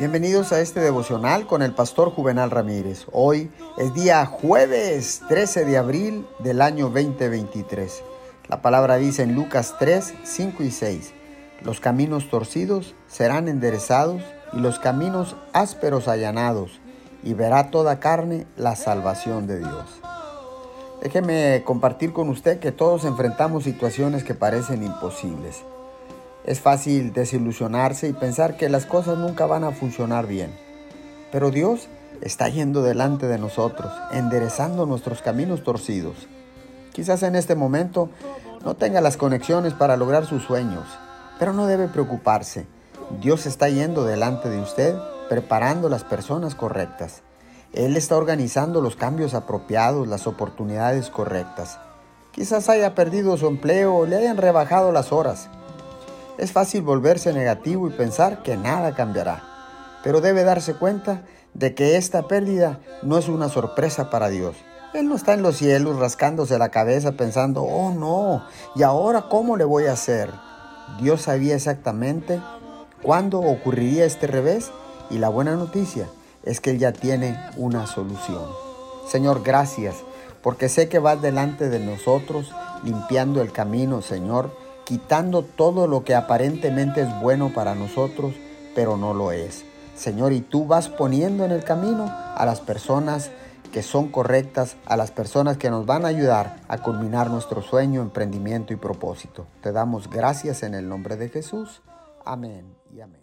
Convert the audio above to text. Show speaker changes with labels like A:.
A: Bienvenidos a este devocional con el pastor Juvenal Ramírez. Hoy es día jueves 13 de abril del año 2023. La palabra dice en Lucas 3, 5 y 6, los caminos torcidos serán enderezados y los caminos ásperos allanados, y verá toda carne la salvación de Dios. Déjeme compartir con usted que todos enfrentamos situaciones que parecen imposibles. Es fácil desilusionarse y pensar que las cosas nunca van a funcionar bien. Pero Dios está yendo delante de nosotros, enderezando nuestros caminos torcidos. Quizás en este momento no tenga las conexiones para lograr sus sueños, pero no debe preocuparse. Dios está yendo delante de usted, preparando las personas correctas. Él está organizando los cambios apropiados, las oportunidades correctas. Quizás haya perdido su empleo o le hayan rebajado las horas. Es fácil volverse negativo y pensar que nada cambiará, pero debe darse cuenta de que esta pérdida no es una sorpresa para Dios. Él no está en los cielos rascándose la cabeza pensando, oh no, ¿y ahora cómo le voy a hacer? Dios sabía exactamente cuándo ocurriría este revés y la buena noticia es que Él ya tiene una solución. Señor, gracias, porque sé que vas delante de nosotros limpiando el camino, Señor quitando todo lo que aparentemente es bueno para nosotros, pero no lo es. Señor, y tú vas poniendo en el camino a las personas que son correctas, a las personas que nos van a ayudar a culminar nuestro sueño, emprendimiento y propósito. Te damos gracias en el nombre de Jesús. Amén y amén.